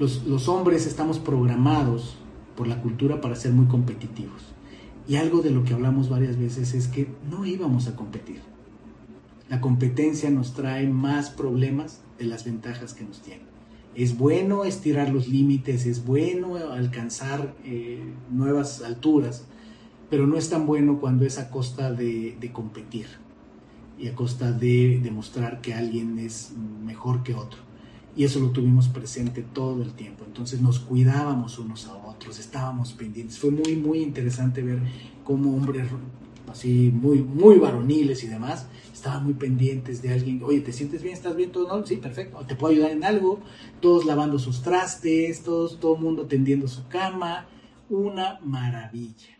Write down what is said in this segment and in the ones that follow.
Los, hombres estamos programados por la cultura para ser muy competitivos. Y algo de lo que hablamos varias veces es que no íbamos a competir. La competencia nos trae más problemas de las ventajas que nos tiene. Es bueno estirar los límites, es bueno alcanzar eh, nuevas alturas, pero no es tan bueno cuando es a costa de competir y a costa de demostrar que alguien es mejor que otro. Y eso lo tuvimos presente todo el tiempo. Entonces nos cuidábamos unos a otros, estábamos pendientes. Fue muy, muy interesante ver cómo hombres así muy, muy varoniles y demás, estaban muy pendientes de alguien, oye, ¿te sientes bien? ¿Estás bien? ¿Todo no? Sí, perfecto, ¿te puedo ayudar en algo? Todos lavando sus trastes, todos, todo el mundo tendiendo su cama, una maravilla.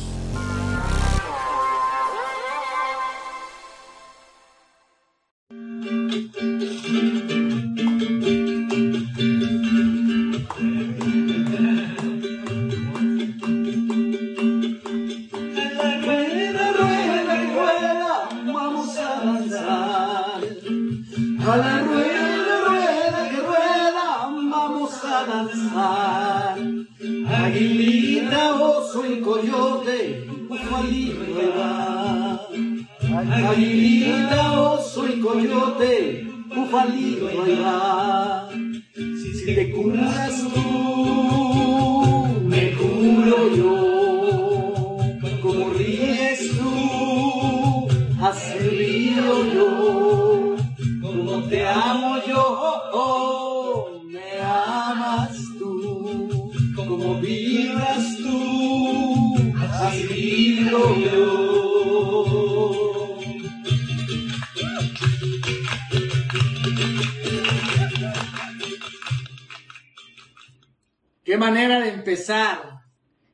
Qué manera de empezar.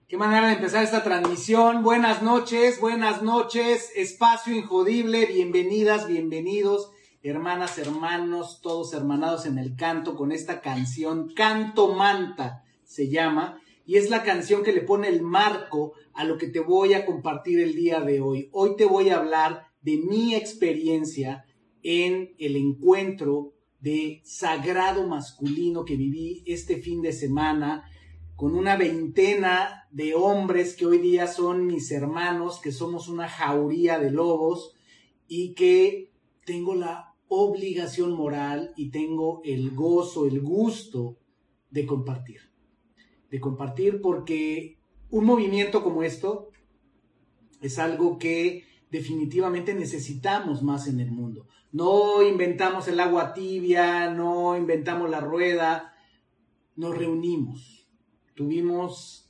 Qué manera de empezar esta transmisión. Buenas noches, buenas noches. Espacio Injodible. Bienvenidas, bienvenidos, hermanas, hermanos, todos hermanados en el canto con esta canción. Canto Manta se llama. Y es la canción que le pone el marco a lo que te voy a compartir el día de hoy. Hoy te voy a hablar de mi experiencia en el encuentro de sagrado masculino que viví este fin de semana con una veintena de hombres que hoy día son mis hermanos, que somos una jauría de lobos y que tengo la obligación moral y tengo el gozo, el gusto de compartir. De compartir porque un movimiento como esto es algo que definitivamente necesitamos más en el mundo. No inventamos el agua tibia, no inventamos la rueda, nos reunimos. Tuvimos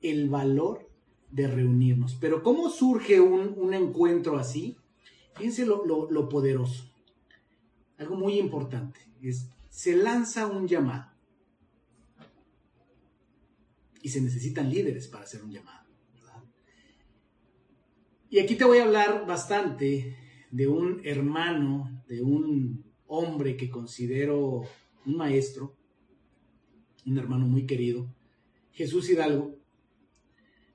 el valor de reunirnos. Pero ¿cómo surge un, un encuentro así? Fíjense lo, poderoso. Algo muy importante. Es, se lanza un llamado. Y se necesitan líderes para hacer un llamado. Y aquí te voy a hablar bastante de un hermano, de un hombre que considero un maestro, un hermano muy querido, Jesús Hidalgo,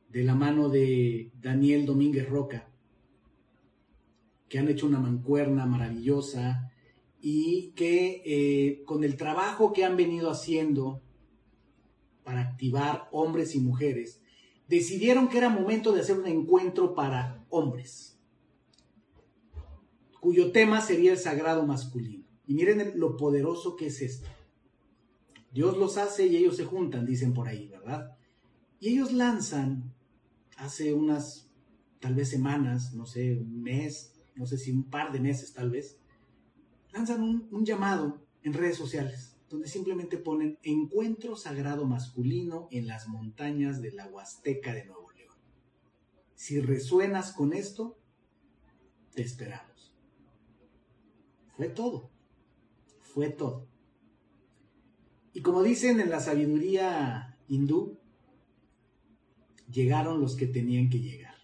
de la mano de Daniel Domínguez Roca, que han hecho una mancuerna maravillosa y que eh, con el trabajo que han venido haciendo para activar hombres y mujeres, decidieron que era momento de hacer un encuentro para hombres cuyo tema sería el sagrado masculino. Y miren lo poderoso que es esto. Dios los hace y ellos se juntan, dicen por ahí, ¿verdad? Y ellos lanzan, hace unas, tal vez semanas, no sé, un mes, no sé si un par de meses tal vez, lanzan un, llamado en redes sociales, donde simplemente ponen encuentro sagrado masculino en las montañas de la Huasteca de Nuevo León. Si resuenas con esto, te esperamos. Fue todo. Fue todo. Y como dicen en la sabiduría hindú, llegaron los que tenían que llegar.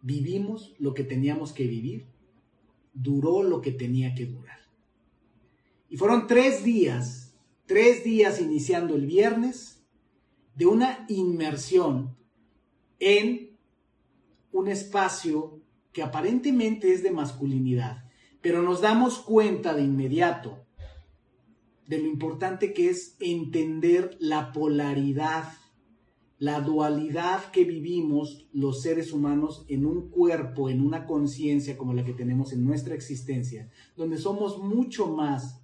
Vivimos lo que teníamos que vivir, duró lo que tenía que durar. Y fueron tres días, tres días iniciando el viernes, de una inmersión en un espacio que aparentemente es de masculinidad, pero nos damos cuenta de inmediato de lo importante que es entender la polaridad, la dualidad que vivimos los seres humanos en un cuerpo, en una conciencia como la que tenemos en nuestra existencia, donde somos mucho más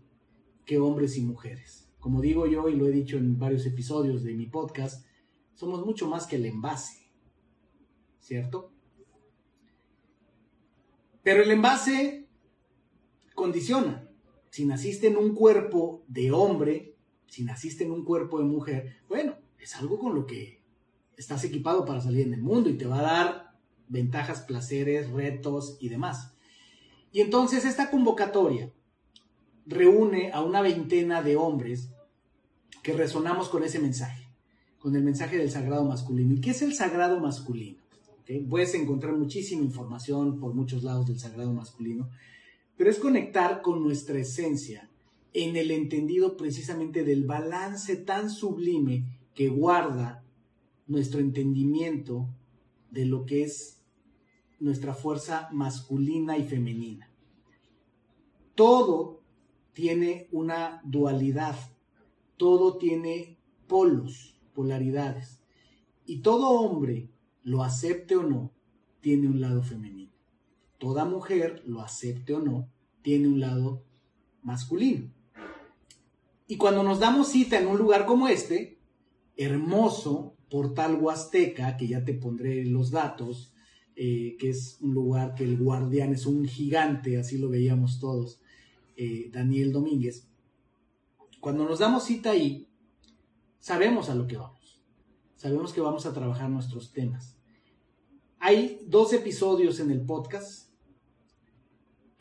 que hombres y mujeres. Como digo yo y lo he dicho en varios episodios de mi podcast, somos mucho más que el envase, ¿cierto? Pero el envase condiciona. Si naciste en un cuerpo de hombre, si naciste en un cuerpo de mujer, bueno, es algo con lo que estás equipado para salir en el mundo y te va a dar ventajas, placeres, retos y demás. Y entonces esta convocatoria reúne a una veintena de hombres que resonamos con ese mensaje, con el mensaje del sagrado masculino. ¿Y qué es el sagrado masculino? Puedes encontrar muchísima información por muchos lados del sagrado masculino, pero es conectar con nuestra esencia en el entendido precisamente del balance tan sublime que guarda nuestro entendimiento de lo que es nuestra fuerza masculina y femenina. Todo tiene una dualidad, todo tiene polos, polaridades. Y todo hombre lo acepte o no, tiene un lado femenino. Toda mujer, lo acepte o no, tiene un lado masculino. Y cuando nos damos cita en un lugar como este, hermoso, portal huasteca, que ya te pondré los datos, eh, que es un lugar que el guardián es un gigante, así lo veíamos todos, eh, Daniel Domínguez. Cuando nos damos cita ahí, sabemos a lo que vamos sabemos que vamos a trabajar nuestros temas. Hay dos episodios en el podcast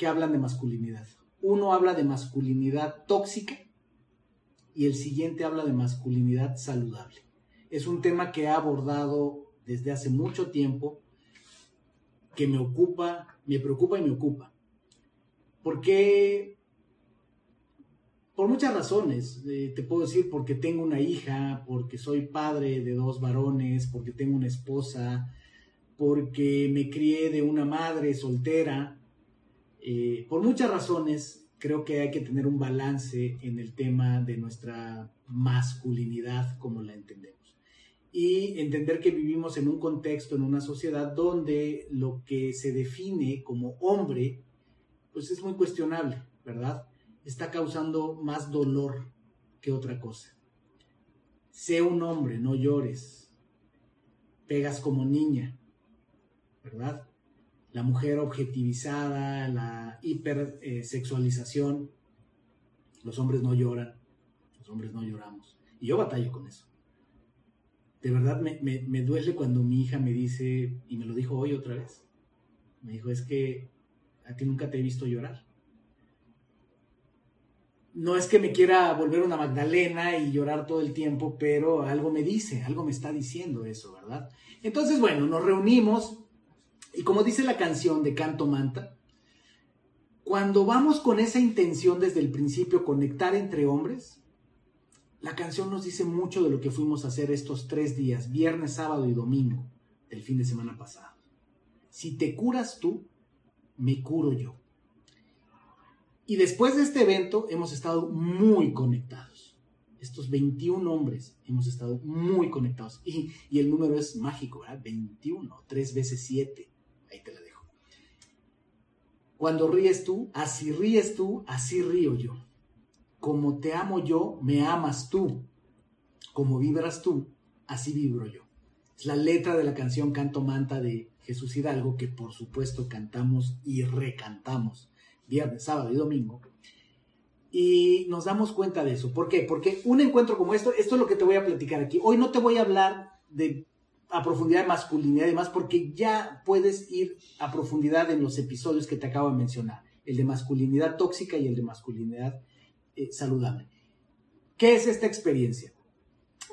que hablan de masculinidad. Uno habla de masculinidad tóxica y el siguiente habla de masculinidad saludable. Es un tema que he abordado desde hace mucho tiempo, que me ocupa, me preocupa y me ocupa. Porque por muchas razones. Eh, te puedo decir porque tengo una hija, porque soy padre de dos varones, porque tengo una esposa, porque me crié de una madre soltera. Eh, por muchas razones creo que hay que tener un balance en el tema de nuestra masculinidad como la entendemos. Y entender que vivimos en un contexto, en una sociedad donde lo que se define como hombre, pues es muy cuestionable, ¿verdad? está causando más dolor que otra cosa. Sé un hombre, no llores. Pegas como niña, ¿verdad? La mujer objetivizada, la hipersexualización. Los hombres no lloran, los hombres no lloramos. Y yo batallo con eso. De verdad me, me duele cuando mi hija me dice, y me lo dijo hoy otra vez, me dijo, es que a ti nunca te he visto llorar no es que me quiera volver una Magdalena y llorar todo el tiempo, pero algo me dice, algo me está diciendo eso, ¿verdad? Entonces, bueno, nos reunimos y como dice la canción de Canto Manta, cuando vamos con esa intención desde el principio, conectar entre hombres, la canción nos dice mucho de lo que fuimos a hacer estos tres días, viernes, sábado y domingo del fin de semana pasado. Si te curas tú, me curo yo. Y después de este evento hemos estado muy conectados. Estos 21 hombres hemos estado muy conectados. Y, el número es mágico, ¿verdad? 21, 3 veces 7. Ahí te la dejo. Cuando ríes tú, así ríes tú, así río yo. Como te amo yo, me amas tú. Como vibras tú, así vibro yo. Es la letra de la canción Canto Manta de Jesús Hidalgo que por supuesto cantamos y recantamos viernes, sábado y domingo. Y nos damos cuenta de eso. ¿Por qué? Porque un encuentro como esto, esto es lo que te voy a platicar aquí. Hoy no te voy a hablar de a profundidad de masculinidad y demás, porque ya puedes ir a profundidad en los episodios que te acabo de mencionar, el de masculinidad tóxica y el de masculinidad eh, saludable. ¿Qué es esta experiencia?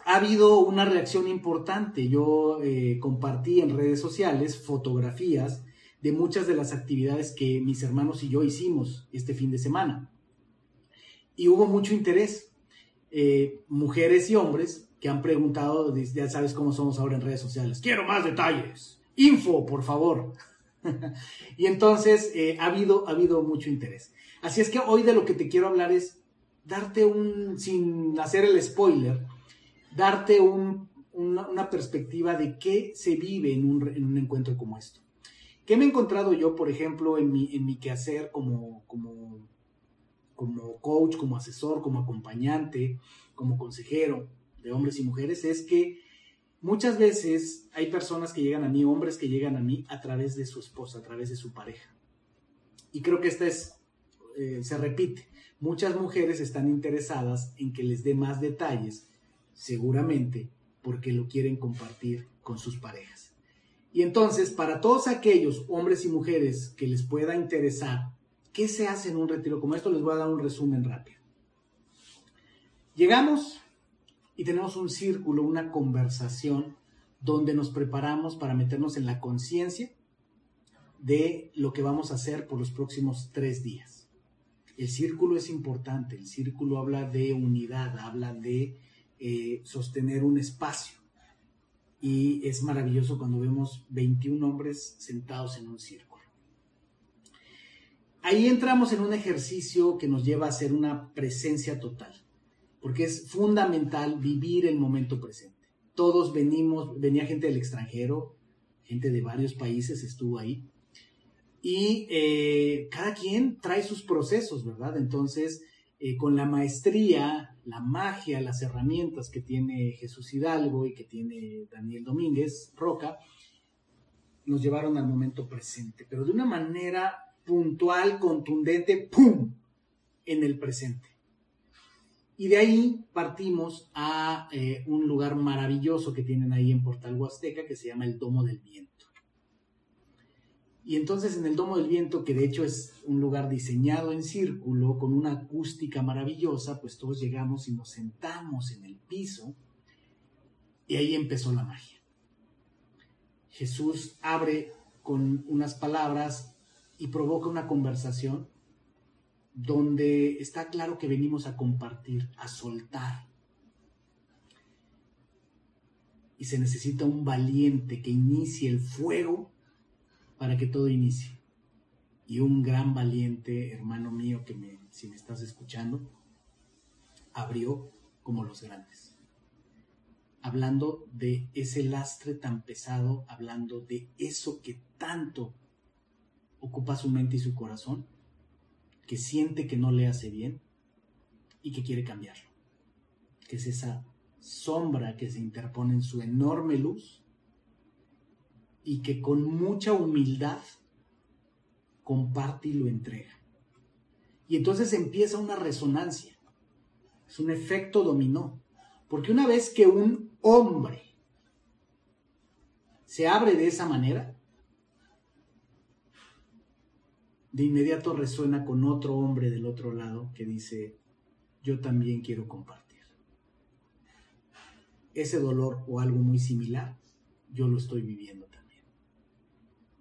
Ha habido una reacción importante. Yo eh, compartí en redes sociales fotografías de muchas de las actividades que mis hermanos y yo hicimos este fin de semana. Y hubo mucho interés. Eh, mujeres y hombres que han preguntado, ya sabes cómo somos ahora en redes sociales, quiero más detalles, info, por favor. y entonces eh, ha, habido, ha habido mucho interés. Así es que hoy de lo que te quiero hablar es darte un, sin hacer el spoiler, darte una, perspectiva de qué se vive en un, en un encuentro como esto. ¿Qué me he encontrado yo, por ejemplo, en mi, en mi quehacer como, como, como coach, como asesor, como acompañante, como consejero de hombres y mujeres? Es que muchas veces hay personas que llegan a mí, hombres que llegan a mí a través de su esposa, a través de su pareja. Y creo que esta es, eh, se repite. Muchas mujeres están interesadas en que les dé más detalles, seguramente porque lo quieren compartir con sus parejas. Y entonces, para todos aquellos hombres y mujeres que les pueda interesar, ¿qué se hace en un retiro como esto? Les voy a dar un resumen rápido. Llegamos y tenemos un círculo, una conversación donde nos preparamos para meternos en la conciencia de lo que vamos a hacer por los próximos tres días. El círculo es importante, el círculo habla de unidad, habla de eh, sostener un espacio y es maravilloso cuando vemos 21 hombres sentados en un círculo. Ahí entramos en un ejercicio que nos lleva a hacer una presencia total, porque es fundamental vivir el momento presente. Todos venimos, venía gente del extranjero, gente de varios países estuvo ahí, y eh, cada quien trae sus procesos, ¿verdad? Entonces, eh, con la maestría, la magia, las herramientas que tiene Jesús Hidalgo y que tiene Daniel Domínguez Roca, nos llevaron al momento presente, pero de una manera puntual, contundente, ¡pum!, en el presente. Y de ahí partimos a eh, un lugar maravilloso que tienen ahí en Portal Huasteca que se llama el Domo del Viento. Y entonces en el Domo del Viento, que de hecho es un lugar diseñado en círculo, con una acústica maravillosa, pues todos llegamos y nos sentamos en el piso y ahí empezó la magia. Jesús abre con unas palabras y provoca una conversación donde está claro que venimos a compartir, a soltar. Y se necesita un valiente que inicie el fuego para que todo inicie. Y un gran valiente hermano mío que me, si me estás escuchando, abrió como los grandes. Hablando de ese lastre tan pesado, hablando de eso que tanto ocupa su mente y su corazón, que siente que no le hace bien y que quiere cambiarlo. Que es esa sombra que se interpone en su enorme luz y que con mucha humildad comparte y lo entrega. Y entonces empieza una resonancia, es un efecto dominó, porque una vez que un hombre se abre de esa manera, de inmediato resuena con otro hombre del otro lado que dice, yo también quiero compartir. Ese dolor o algo muy similar, yo lo estoy viviendo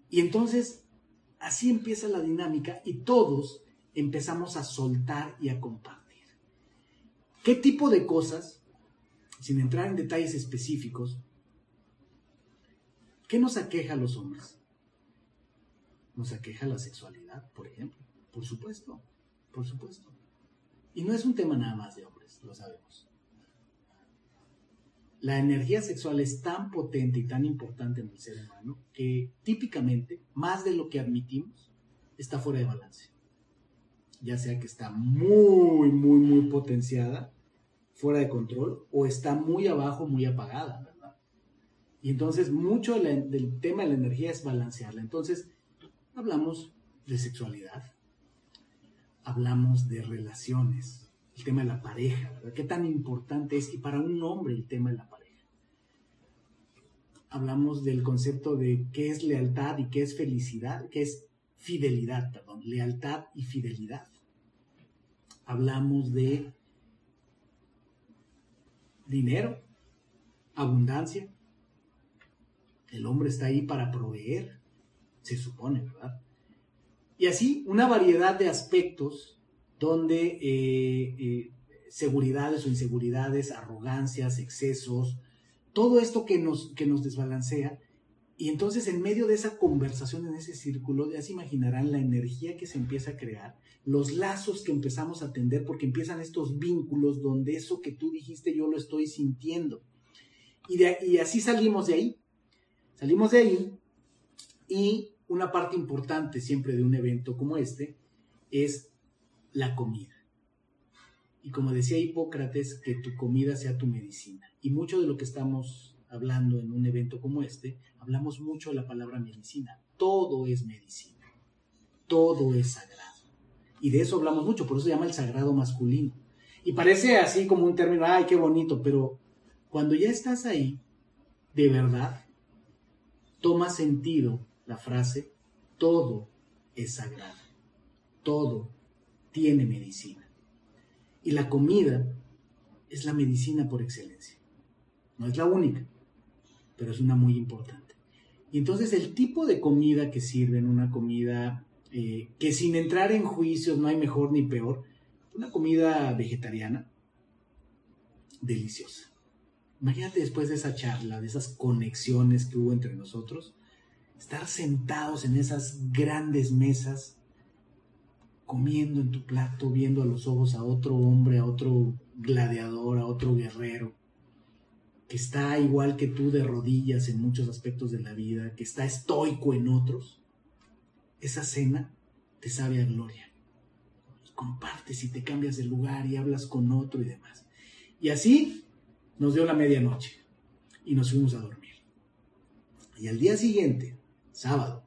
y entonces así empieza la dinámica y todos empezamos a soltar y a compartir. ¿Qué tipo de cosas, sin entrar en detalles específicos, qué nos aqueja a los hombres? Nos aqueja la sexualidad, por ejemplo. Por supuesto, por supuesto. Y no es un tema nada más de hombres, lo sabemos la energía sexual es tan potente y tan importante en el ser humano que típicamente, más de lo que admitimos, está fuera de balance. Ya sea que está muy, muy, muy potenciada, fuera de control, o está muy abajo, muy apagada, ¿verdad? Y entonces mucho del tema de la energía es balancearla. Entonces, hablamos de sexualidad, hablamos de relaciones, el tema de la pareja, ¿verdad? ¿Qué tan importante es? Y para un hombre el tema de la pareja. Hablamos del concepto de qué es lealtad y qué es felicidad, qué es fidelidad, perdón, lealtad y fidelidad. Hablamos de dinero, abundancia. El hombre está ahí para proveer, se supone, ¿verdad? Y así una variedad de aspectos donde eh, eh, seguridades o inseguridades, arrogancias, excesos, todo esto que nos, que nos desbalancea. Y entonces en medio de esa conversación, en ese círculo, ya se imaginarán la energía que se empieza a crear, los lazos que empezamos a tender, porque empiezan estos vínculos donde eso que tú dijiste yo lo estoy sintiendo. Y, y así salimos de ahí. Salimos de ahí y una parte importante siempre de un evento como este es la comida. Y como decía Hipócrates, que tu comida sea tu medicina. Y mucho de lo que estamos hablando en un evento como este, hablamos mucho de la palabra medicina. Todo es medicina. Todo es sagrado. Y de eso hablamos mucho, por eso se llama el sagrado masculino. Y parece así como un término, ay, qué bonito, pero cuando ya estás ahí, de verdad, toma sentido la frase, todo es sagrado. Todo tiene medicina. Y la comida es la medicina por excelencia. No es la única, pero es una muy importante. Y entonces el tipo de comida que sirven, una comida eh, que sin entrar en juicios no hay mejor ni peor, una comida vegetariana deliciosa. Imagínate después de esa charla, de esas conexiones que hubo entre nosotros, estar sentados en esas grandes mesas comiendo en tu plato, viendo a los ojos a otro hombre, a otro gladiador, a otro guerrero, que está igual que tú de rodillas en muchos aspectos de la vida, que está estoico en otros, esa cena te sabe a gloria. Y compartes y te cambias de lugar y hablas con otro y demás. Y así nos dio la medianoche y nos fuimos a dormir. Y al día siguiente, sábado,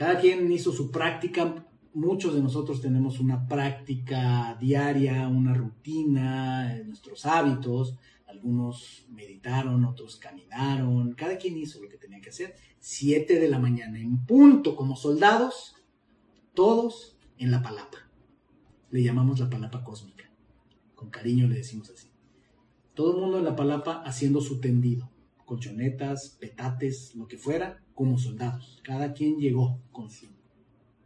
cada quien hizo su práctica. Muchos de nosotros tenemos una práctica diaria, una rutina, nuestros hábitos. Algunos meditaron, otros caminaron. Cada quien hizo lo que tenía que hacer. Siete de la mañana, en punto, como soldados, todos en la palapa. Le llamamos la palapa cósmica. Con cariño le decimos así. Todo el mundo en la palapa haciendo su tendido. Colchonetas, petates, lo que fuera, como soldados. Cada quien llegó con su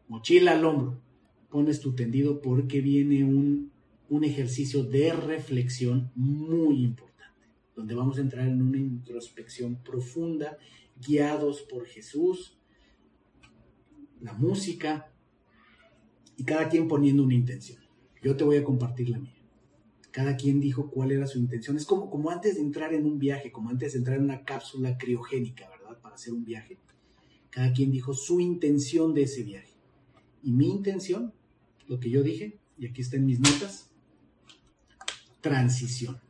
mochila al hombro. Pones tu tendido porque viene un, un ejercicio de reflexión muy importante, donde vamos a entrar en una introspección profunda, guiados por Jesús, la música y cada quien poniendo una intención. Yo te voy a compartir la mía. Cada quien dijo cuál era su intención. Es como, como antes de entrar en un viaje, como antes de entrar en una cápsula criogénica, ¿verdad? Para hacer un viaje. Cada quien dijo su intención de ese viaje. Y mi intención, lo que yo dije, y aquí está en mis notas, transición.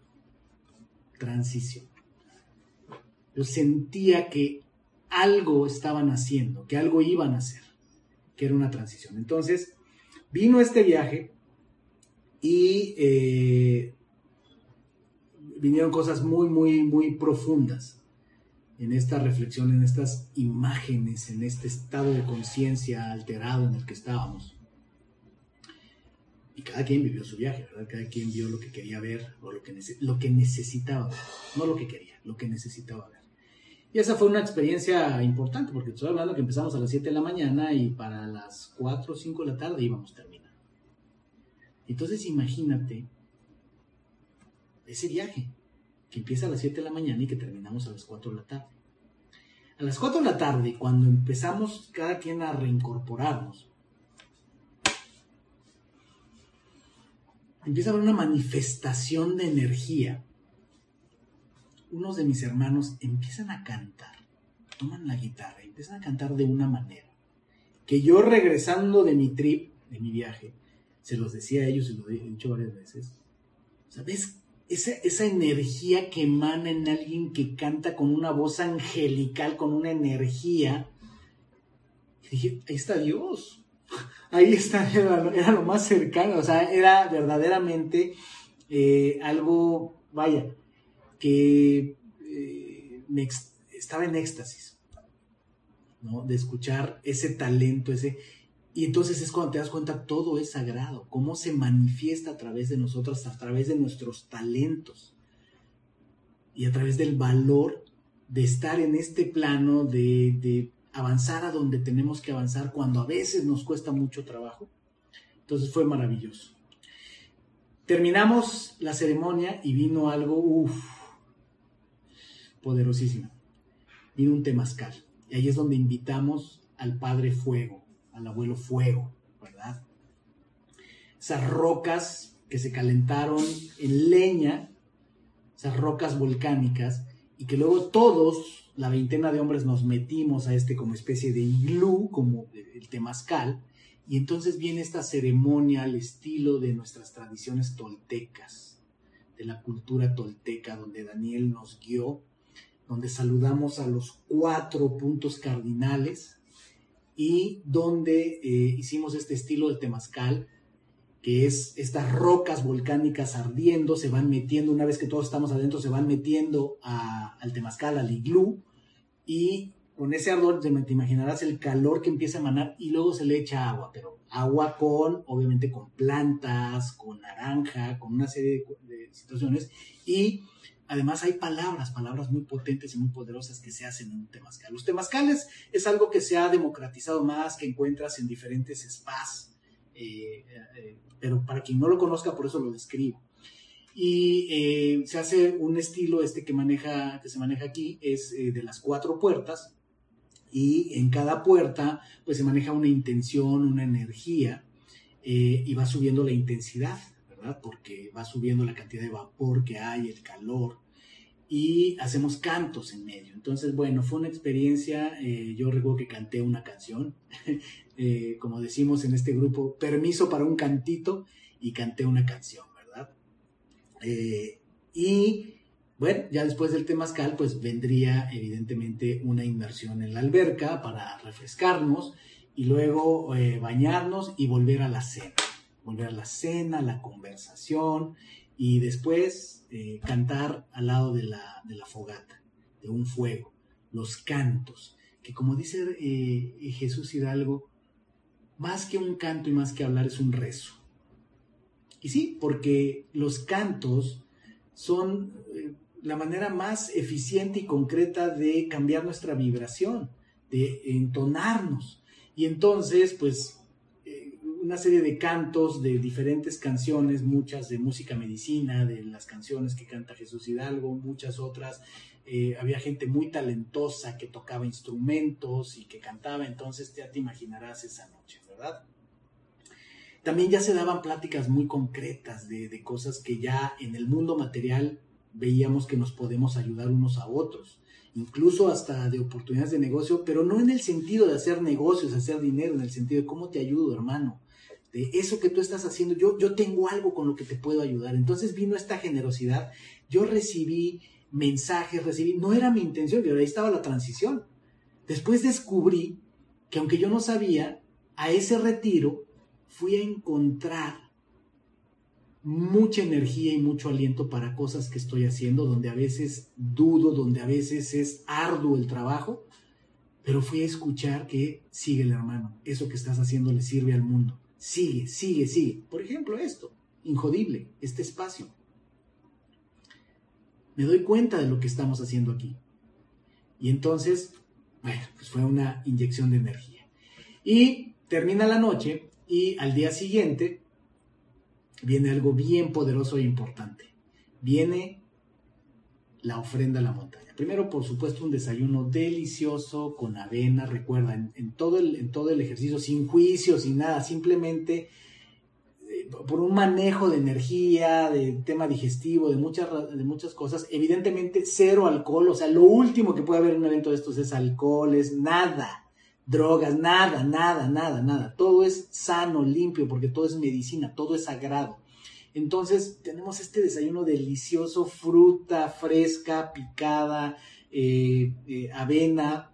Transición. Yo sentía que algo estaban haciendo, que algo iban a hacer, que era una transición. Entonces, vino este viaje y eh, vinieron cosas muy, muy, muy profundas en esta reflexión, en estas imágenes, en este estado de conciencia alterado en el que estábamos. Y cada quien vivió su viaje, ¿verdad? Cada quien vio lo que quería ver o lo que, lo que necesitaba ver. No lo que quería, lo que necesitaba ver. Y esa fue una experiencia importante, porque estoy hablando que empezamos a las 7 de la mañana y para las 4 o 5 de la tarde íbamos a terminar. Entonces imagínate ese viaje que empieza a las 7 de la mañana y que terminamos a las 4 de la tarde. A las 4 de la tarde, cuando empezamos cada quien a reincorporarnos, empieza a haber una manifestación de energía. Unos de mis hermanos empiezan a cantar, toman la guitarra, empiezan a cantar de una manera que yo regresando de mi trip, de mi viaje, se los decía a ellos y lo he dicho varias veces. ¿Sabes esa, energía que emana en alguien que canta con una voz angelical, con una energía. Y dije, ahí está Dios. Ahí está, era, lo más cercano, o sea, era verdaderamente eh, algo, vaya, que eh, estaba en éxtasis, ¿no? De escuchar ese talento, ese... Y entonces es cuando te das cuenta todo es sagrado, cómo se manifiesta a través de nosotros, a través de nuestros talentos y a través del valor de estar en este plano, de, avanzar a donde tenemos que avanzar cuando a veces nos cuesta mucho trabajo. Entonces fue maravilloso. Terminamos la ceremonia y vino algo, uff, poderosísimo. Vino un temazcal. Y ahí es donde invitamos al Padre Fuego, al Abuelo Fuego, ¿verdad? Esas rocas que se calentaron en leña, esas rocas volcánicas, y que luego todos, la veintena de hombres, nos metimos a este como especie de iglú, como el temazcal, y entonces viene esta ceremonia al estilo de nuestras tradiciones toltecas, de la cultura tolteca, donde Daniel nos guió, donde saludamos a los cuatro puntos cardinales y donde eh, hicimos este estilo de temazcal, que es estas rocas volcánicas ardiendo, se van metiendo, una vez que todos estamos adentro, se van metiendo al temazcal, al iglú, y con ese ardor te, imaginarás el calor que empieza a emanar y luego se le echa agua, pero agua con, obviamente con plantas, con naranja, con una serie de, situaciones y además hay palabras, palabras muy potentes y muy poderosas que se hacen en un temazcal. Los temazcales es algo que se ha democratizado más, que encuentras en diferentes spas, eh, eh, pero para quien no lo conozca, por eso lo describo. Y eh, se hace un estilo este que, maneja, que se maneja aquí, es de las cuatro puertas, y en cada puerta pues se maneja una intención, una energía eh, y va subiendo la intensidad, Porque va subiendo la cantidad de vapor que hay, el calor y hacemos cantos en medio. Entonces, bueno, fue una experiencia, eh, yo recuerdo que canté una canción, eh, como decimos en este grupo, permiso para un cantito y canté una canción, ¿verdad? y bueno, ya después del temazcal, pues vendría evidentemente una inmersión en la alberca para refrescarnos y luego eh, bañarnos y volver a la cena. Volver a la cena, la conversación y después eh, cantar al lado de la, fogata, de un fuego, los cantos, que como dice eh, Jesús Hidalgo, más que un canto y más que hablar es un rezo. Y sí, porque los cantos son la manera más eficiente y concreta de cambiar nuestra vibración, de entonarnos. Y entonces, pues, eh, una serie de cantos de diferentes canciones, muchas de música medicina, de las canciones que canta Jesús Hidalgo, muchas otras. Eh, había gente muy talentosa que tocaba instrumentos y que cantaba, entonces ya te imaginarás esa noche, ¿verdad? También ya se daban pláticas muy concretas de, de cosas que ya en el mundo material veíamos que nos podemos ayudar unos a otros, incluso hasta de oportunidades de negocio, pero no en el sentido de hacer negocios, hacer dinero, en el sentido de cómo te ayudo, hermano, de eso que tú estás haciendo, yo, yo tengo algo con lo que te puedo ayudar. Entonces vino esta generosidad, yo recibí mensajes, recibí, no era mi intención, pero ahí estaba la transición. Después descubrí que aunque yo no sabía, a ese retiro fui a encontrar mucha energía y mucho aliento para cosas que estoy haciendo, donde a veces dudo, donde a veces es arduo el trabajo, pero fui a escuchar que sigue el hermano, eso que estás haciendo le sirve al mundo. Sigue, sigue, sigue. Por ejemplo, esto, injodible, este espacio. Me doy cuenta de lo que estamos haciendo aquí. Y entonces, bueno, pues fue una inyección de energía. Y termina la noche y al día siguiente viene algo bien poderoso e importante. Viene la ofrenda a la montaña. Primero, por supuesto, un desayuno delicioso con avena, recuerda, en, todo, el, en todo el ejercicio, sin juicio, sin nada, simplemente eh, por un manejo de energía, de tema digestivo, de muchas, de muchas cosas. Evidentemente, cero alcohol, o sea, lo último que puede haber en un evento de estos es alcohol, es nada drogas, nada, nada, nada, nada. Todo es sano, limpio, porque todo es medicina, todo es sagrado. Entonces tenemos este desayuno delicioso, fruta fresca, picada, eh, eh, avena.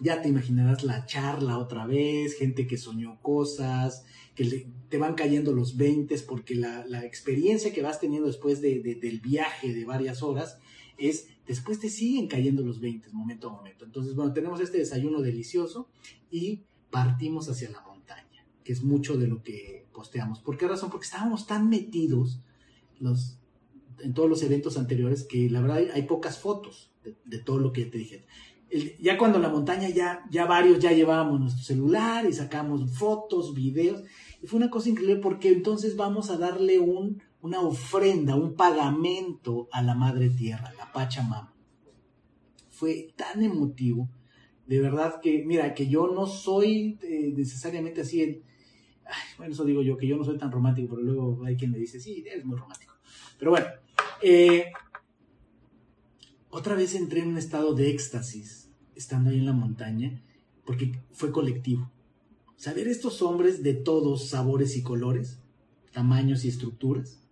Ya te imaginarás la charla otra vez, gente que soñó cosas, que te van cayendo los 20 porque la, experiencia que vas teniendo después del viaje de varias horas es después te siguen cayendo los 20 momento a momento. Entonces, bueno, tenemos este desayuno delicioso y partimos hacia la montaña. que es mucho de lo que posteamos. ¿Por qué razón? Porque estábamos tan metidos los, en todos los eventos anteriores que la verdad hay, pocas fotos de, todo lo que te dije. ya cuando la montaña ya, ya varios ya llevábamos nuestro celular y sacamos fotos, videos, y fue una cosa increíble porque entonces vamos a darle un, una ofrenda, un pagamento a la Madre Tierra, la Pachamama. Fue tan emotivo, de verdad que, mira, que yo no soy eh, necesariamente así, bueno, eso digo yo, que yo no soy tan romántico, pero luego hay quien me dice, sí, eres muy romántico. Pero bueno, eh, otra vez entré en un estado de éxtasis, estando ahí en la montaña, porque fue colectivo. Saber estos hombres de todos sabores y colores, tamaños y estructuras,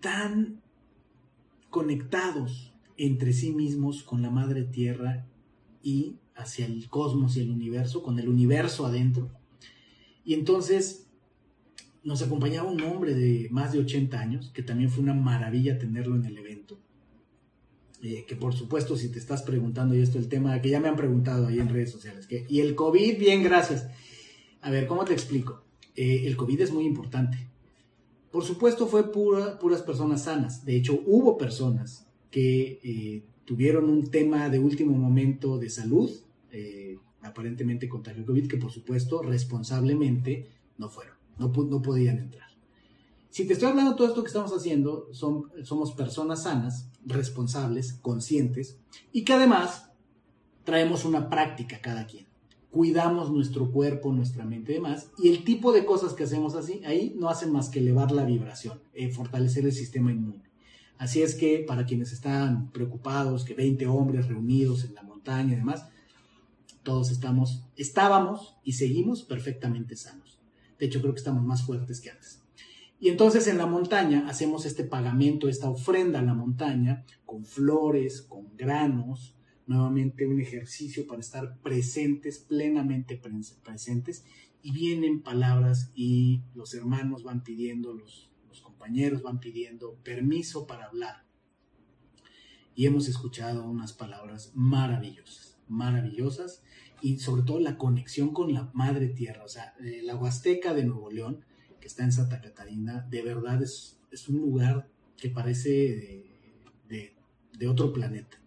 tan conectados entre sí mismos con la madre tierra y hacia el cosmos y el universo, con el universo adentro. Y entonces nos acompañaba un hombre de más de 80 años, que también fue una maravilla tenerlo en el evento. Eh, que por supuesto, si te estás preguntando, y esto el tema que ya me han preguntado ahí en redes sociales, que, y el COVID, bien, gracias. A ver, ¿cómo te explico? Eh, el COVID es muy importante. Por supuesto, fue pura, puras personas sanas. De hecho, hubo personas que eh, tuvieron un tema de último momento de salud, aparentemente contagio COVID, que por supuesto, responsablemente no fueron no, podían entrar. Si te estoy hablando de todo esto que estamos haciendo, son, somos personas sanas, responsables, conscientes y que además traemos una práctica cada quien. Cuidamos nuestro cuerpo, nuestra mente y demás. Y el tipo de cosas que hacemos así, ahí no hacen más que elevar la vibración, eh, fortalecer el sistema inmune. Así es que para quienes están preocupados, que 20 hombres reunidos en la montaña y demás, todos estamos, estábamos y seguimos perfectamente sanos. De hecho, creo que estamos más fuertes que antes. Y entonces en la montaña hacemos este pagamento, esta ofrenda a la montaña, con flores, con granos, nuevamente un ejercicio para estar presentes, plenamente presentes, y vienen palabras y los hermanos van pidiendo, los, los compañeros van pidiendo permiso para hablar. Y hemos escuchado unas palabras maravillosas, maravillosas, y sobre todo la conexión con la madre tierra. O sea, eh, la Huasteca de Nuevo León, que está en Santa Catarina, de verdad es, es un lugar que parece de, de, otro planeta.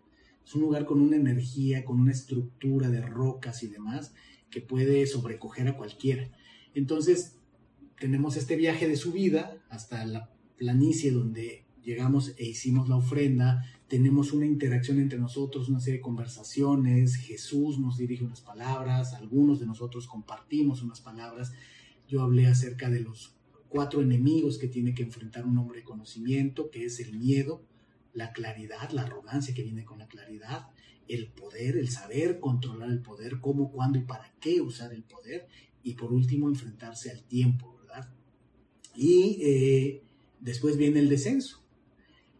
Es un lugar con una energía, con una estructura de rocas y demás que puede sobrecoger a cualquiera. Entonces, tenemos este viaje de subida hasta la planicie donde llegamos e hicimos la ofrenda, tenemos una interacción entre nosotros, una serie de conversaciones, Jesús nos dirige unas palabras, algunos de nosotros compartimos unas palabras. Yo hablé acerca de los cuatro enemigos que tiene que enfrentar un hombre de conocimiento, que es el miedo, la claridad, la arrogancia que viene con la claridad, el poder, el saber controlar el poder, cómo, cuándo y para qué usar el poder, y por último enfrentarse al tiempo, ¿verdad? Y eh, después viene el descenso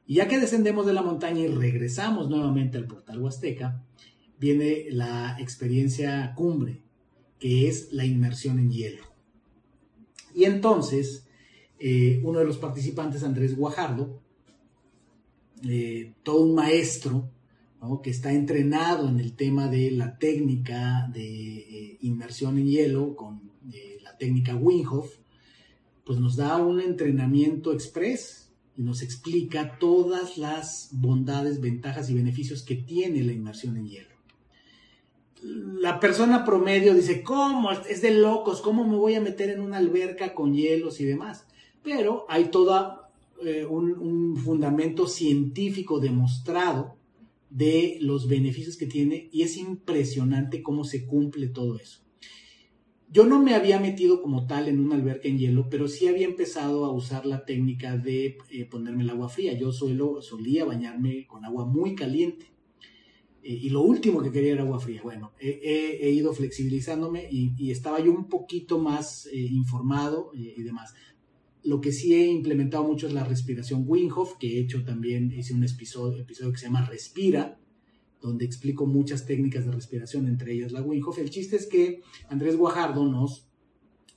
y ya que descendemos de la montaña y regresamos nuevamente al portal Huasteca, viene la experiencia cumbre, que es la inmersión en hielo. Y entonces, eh, uno de los participantes, Andrés Guajardo, eh, todo un maestro que está entrenado en el tema de la técnica de eh, inmersión en hielo con la técnica Winghoff, pues nos da un entrenamiento express nos explica todas las bondades, ventajas y beneficios que tiene la inmersión en hielo. La persona promedio dice, ¿cómo? Es de locos, ¿cómo me voy a meter en una alberca con hielos y demás? Pero hay todo eh, un, un fundamento científico demostrado de los beneficios que tiene y es impresionante cómo se cumple todo eso. Yo no me había metido como tal en una alberca en hielo, pero sí había empezado a usar la técnica de eh, ponerme el agua fría. Yo suelo, solía bañarme con agua muy caliente. Eh, y lo último que quería era agua fría. Bueno, he, ido flexibilizándome y, estaba yo un poquito más eh, informado y demás. Lo que sí he implementado mucho es la respiración Wim que he hecho también, hice un episodio, episodio que se llama Respira, donde explico muchas técnicas de respiración, entre ellas la Wim El chiste es que Andrés Guajardo nos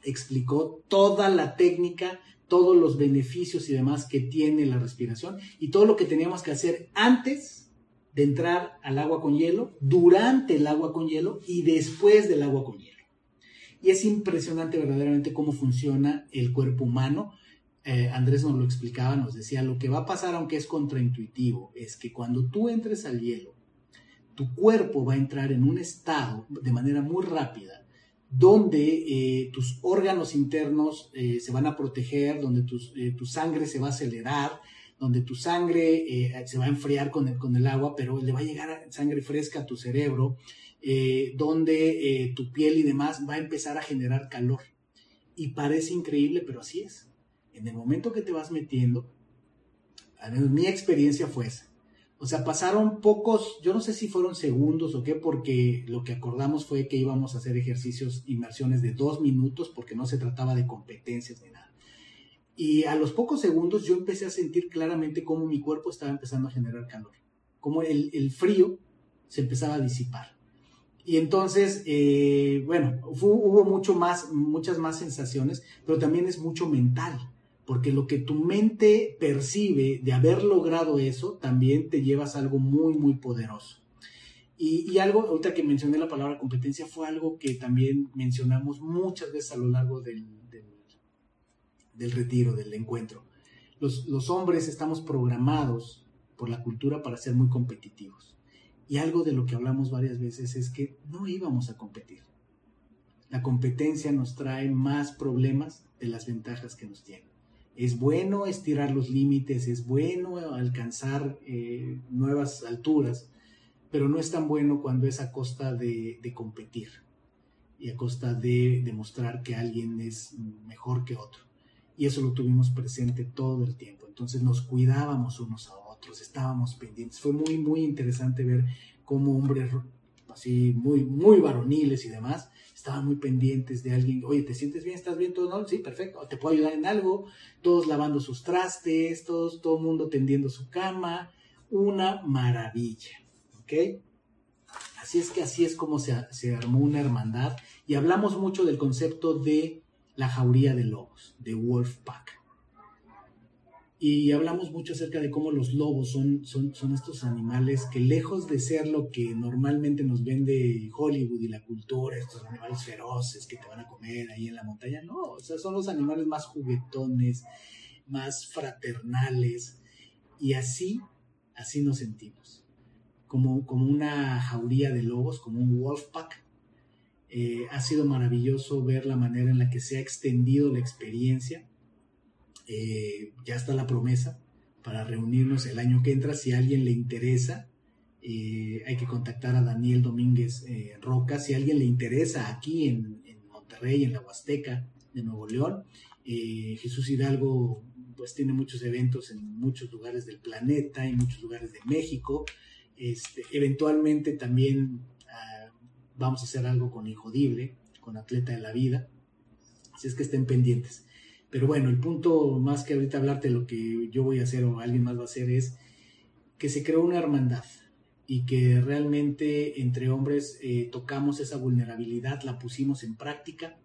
explicó toda la técnica, todos los beneficios y demás que tiene la respiración y todo lo que teníamos que hacer antes de entrar al agua con hielo, durante el agua con hielo y después del agua con hielo. Y es impresionante verdaderamente cómo funciona el cuerpo humano. Eh, Andrés nos lo explicaba, nos decía, lo que va a pasar, aunque es contraintuitivo, es que cuando tú entres al hielo, tu cuerpo va a entrar en un estado de manera muy rápida donde eh, tus órganos internos eh, se van a proteger, donde eh, tu sangre se va a acelerar, donde tu sangre se va a enfriar con el, agua, pero le va a llegar sangre fresca a tu cerebro, donde tu piel y demás va a empezar a generar calor. Y parece increíble, pero así es. En el momento que te vas metiendo, mi experiencia fue esa o sea, pasaron pocos, yo no sé si fueron segundos o qué, porque lo que acordamos fue que íbamos a hacer ejercicios, inmersiones de dos minutos, porque no se trataba de competencias ni nada. Y a los pocos segundos yo empecé a sentir claramente cómo mi cuerpo estaba empezando a generar calor, cómo el, frío se empezaba a disipar. Y entonces, eh, bueno, hubo mucho más, muchas más sensaciones, pero también es mucho mental porque lo que tu mente percibe de haber logrado eso, también te llevas algo muy, muy poderoso. Y, algo, ahorita que mencioné la palabra competencia, fue algo que también mencionamos muchas veces a lo largo del, del, retiro, del encuentro. Los, los hombres estamos programados por la cultura para ser muy competitivos. Y algo de lo que hablamos varias veces es que no íbamos a competir. La competencia nos trae más problemas de las ventajas que nos tiene. Es bueno estirar los límites, es bueno alcanzar eh, nuevas alturas, pero no es tan bueno cuando es a costa de, competir y a costa de demostrar que alguien es mejor que otro. Y eso lo tuvimos presente todo el tiempo. Entonces nos cuidábamos unos a otros, estábamos pendientes. Fue muy, muy interesante ver cómo hombres muy, muy varoniles y demás, estaban muy pendientes de alguien, oye, ¿te sientes bien? ¿Estás bien? ¿Todo no? Sí, perfecto, ¿te puedo ayudar en algo? Todos lavando sus trastes, todos, todo el mundo tendiendo su cama, una maravilla, ¿ok? Así es que así es como se, se armó una hermandad y hablamos mucho del concepto de la jauría de lobos, de Wolf Pack y hablamos mucho acerca de cómo los lobos son, son, son estos animales que lejos de ser lo que normalmente nos vende Hollywood y la cultura, estos animales feroces que te van a comer ahí en la montaña, no, o sea, son los animales más juguetones, más fraternales y así, así nos sentimos, como, como una jauría de lobos, como un wolf pack. Eh, ha sido maravilloso ver la manera en la que se ha extendido la experiencia eh, ya está la promesa para reunirnos el año que entra. Si alguien le interesa, eh, hay que contactar a Daniel Domínguez eh, Roca. Si alguien le interesa aquí en, Monterrey, en la Huasteca de Nuevo León, Jesús Hidalgo pues tiene muchos eventos en muchos lugares del planeta, en muchos lugares de México. Este, eventualmente también ah, vamos a hacer algo con Injodible, con Atleta de la Vida. Así es que estén pendientes. Pero bueno, el punto más que ahorita hablarte lo que yo voy a hacer o alguien más va a hacer es que se creó una hermandad y que realmente entre hombres eh, tocamos esa vulnerabilidad, la pusimos en práctica.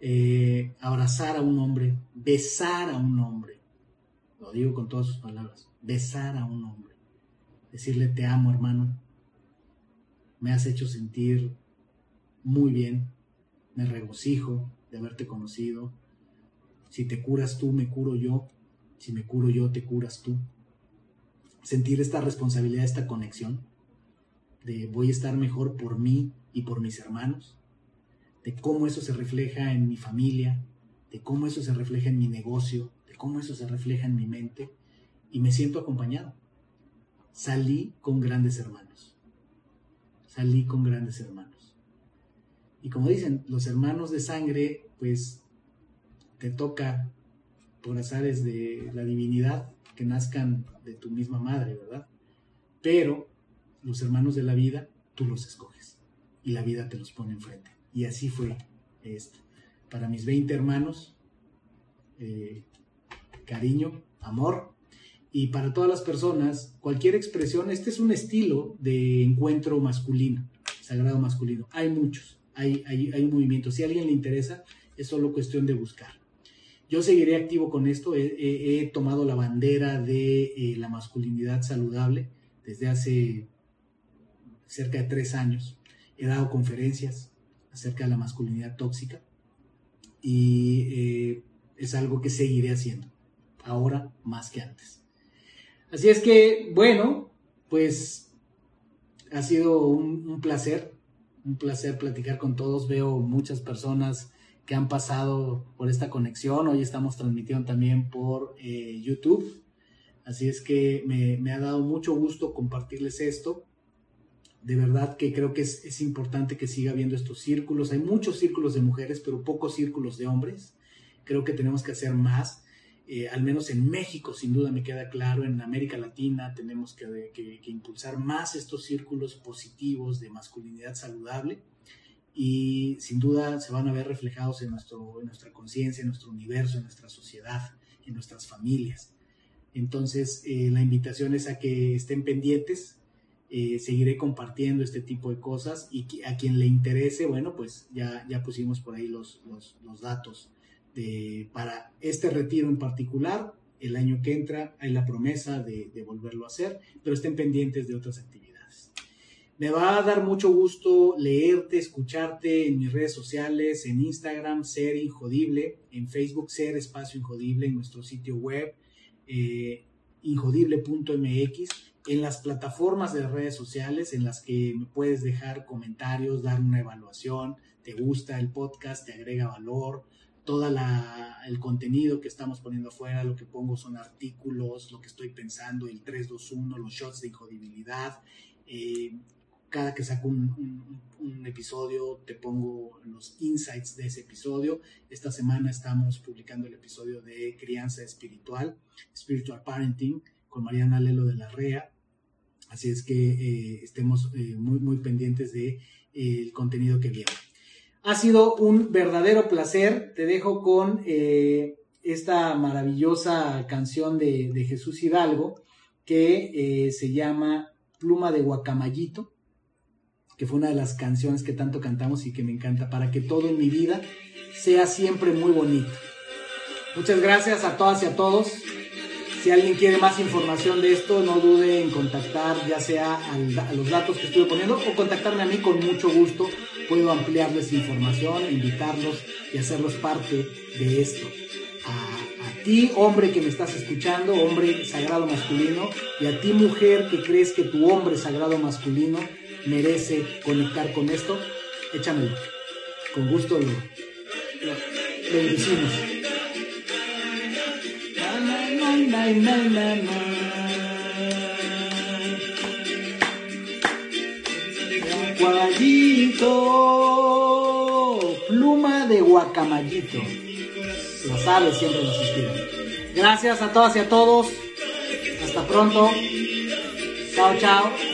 Eh, abrazar a un hombre, besar a un hombre, lo digo con todas sus palabras, besar a un hombre, decirle te amo hermano, me has hecho sentir muy bien, me regocijo, de haberte conocido. Si te curas tú, me curo yo. Si me curo yo, te curas tú. Sentir esta responsabilidad, esta conexión de voy a estar mejor por mí y por mis hermanos, de cómo eso se refleja en mi familia, de cómo eso se refleja en mi negocio, de cómo eso se refleja en mi mente, y me siento acompañado. Salí con grandes hermanos. Salí con grandes hermanos. Y como dicen, los hermanos de sangre pues te toca por azares de la divinidad que nazcan de tu misma madre, ¿verdad? Pero los hermanos de la vida, tú los escoges y la vida te los pone enfrente. Y así fue esto. Para mis 20 hermanos, eh, cariño, amor. Y para todas las personas, cualquier expresión, este es un estilo de encuentro masculino, sagrado masculino. Hay muchos, hay, hay, hay movimientos. Si a alguien le interesa, es solo cuestión de buscar. Yo seguiré activo con esto, he, tomado la bandera de eh, la masculinidad saludable desde hace cerca de tres años. He dado conferencias acerca de la masculinidad tóxica y eh, es algo que seguiré haciendo, ahora más que antes. Así es que, bueno, pues ha sido un, placer, un placer platicar con todos. Veo muchas personas que han pasado por esta conexión. Hoy estamos transmitiendo también por eh, YouTube. Así es que me, ha dado mucho gusto compartirles esto. De verdad que creo que es, es, importante que siga habiendo estos círculos. Hay muchos círculos de mujeres, pero pocos círculos de hombres. Creo que tenemos que hacer más. Eh, al menos en México, sin duda me queda claro, en América Latina tenemos que, impulsar más estos círculos positivos de masculinidad saludable y sin duda se van a ver reflejados en, nuestro, en nuestra conciencia, en nuestro universo, en nuestra sociedad, en nuestras familias. Entonces, eh, la invitación es a que estén pendientes, eh, seguiré compartiendo este tipo de cosas y a quien le interese, bueno, pues ya, ya pusimos por ahí los, los, los datos para este retiro en particular. El año que entra hay la promesa de, volverlo a hacer, pero estén pendientes de otras actividades. Me va a dar mucho gusto leerte, escucharte en mis redes sociales, en Instagram, Ser Injodible, en Facebook, Ser Espacio Injodible, en nuestro sitio web, eh, injodible.mx, en las plataformas de redes sociales en las que me puedes dejar comentarios, dar una evaluación, te gusta el podcast, te agrega valor, todo el contenido que estamos poniendo afuera, lo que pongo son artículos, lo que estoy pensando, el 321, los shots de injodibilidad. Eh, cada que saco un, episodio te pongo los insights de ese episodio. Esta semana estamos publicando el episodio de crianza espiritual, spiritual parenting, con Mariana Lelo de la REA. Así es que eh, estemos eh, muy, muy pendientes del de, el contenido que viene. Ha sido un verdadero placer. Te dejo con eh, esta maravillosa canción de, Jesús Hidalgo que eh, se llama Pluma de Guacamayito, que fue una de las canciones que tanto cantamos y que me encanta, para que todo en mi vida sea siempre muy bonito. Muchas gracias a todas y a todos. Si alguien quiere más información de esto, no dude en contactar ya sea a los datos que estuve poniendo o contactarme a mí con mucho gusto. Puedo ampliarles información, invitarlos y hacerlos parte de esto. A, ti, hombre que me estás escuchando, hombre sagrado masculino, y a ti, mujer que crees que tu hombre sagrado masculino merece conectar con esto, échamelo. Con gusto lo, lo bendecimos. Guamayito, pluma de guacamayito. Lo sabes, siempre nos inspiran. Gracias a todas y a todos. Hasta pronto. Chao, chao.